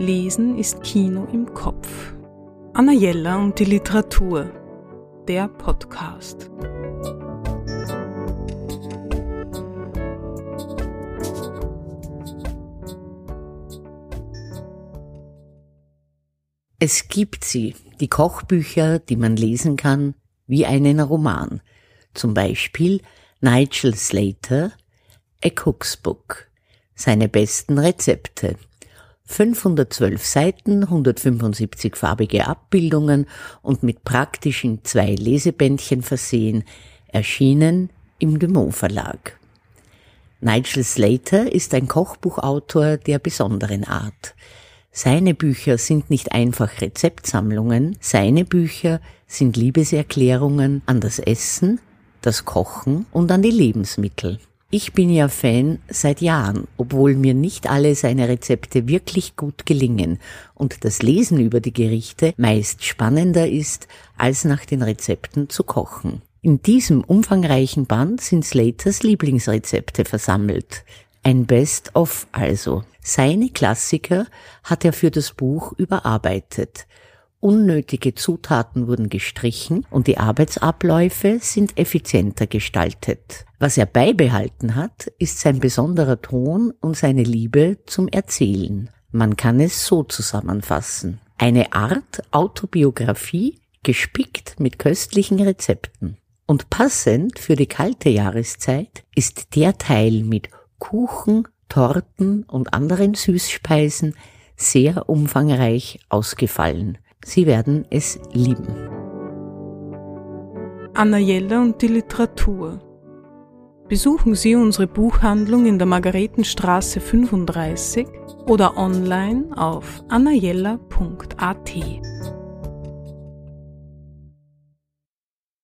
Lesen ist Kino im Kopf. Anna Jella und die Literatur. Der Podcast. Es gibt sie, die Kochbücher, die man lesen kann, wie einen Roman. Zum Beispiel Nigel Slater, A Cook's Book, seine besten Rezepte. 512 Seiten, 175 farbige Abbildungen und mit praktischen zwei Lesebändchen versehen, erschienen im Dumont Verlag. Nigel Slater ist ein Kochbuchautor der besonderen Art. Seine Bücher sind nicht einfach Rezeptsammlungen, seine Bücher sind Liebeserklärungen an das Essen, das Kochen und an die Lebensmittel. Ich bin ja Fan seit Jahren, obwohl mir nicht alle seine Rezepte wirklich gut gelingen und das Lesen über die Gerichte meist spannender ist, als nach den Rezepten zu kochen. In diesem umfangreichen Band sind Slaters Lieblingsrezepte versammelt. Ein Best-of also. Seine Klassiker hat er für das Buch überarbeitet. Unnötige Zutaten wurden gestrichen und die Arbeitsabläufe sind effizienter gestaltet. Was er beibehalten hat, ist sein besonderer Ton und seine Liebe zum Erzählen. Man kann es so zusammenfassen. Eine Art Autobiografie, gespickt mit köstlichen Rezepten. Und passend für die kalte Jahreszeit ist der Teil mit Kuchen, Torten und anderen Süßspeisen sehr umfangreich ausgefallen. Sie werden es lieben. Anna Jella und die Literatur. Besuchen Sie unsere Buchhandlung in der Margaretenstraße 35 oder online auf annajella.at.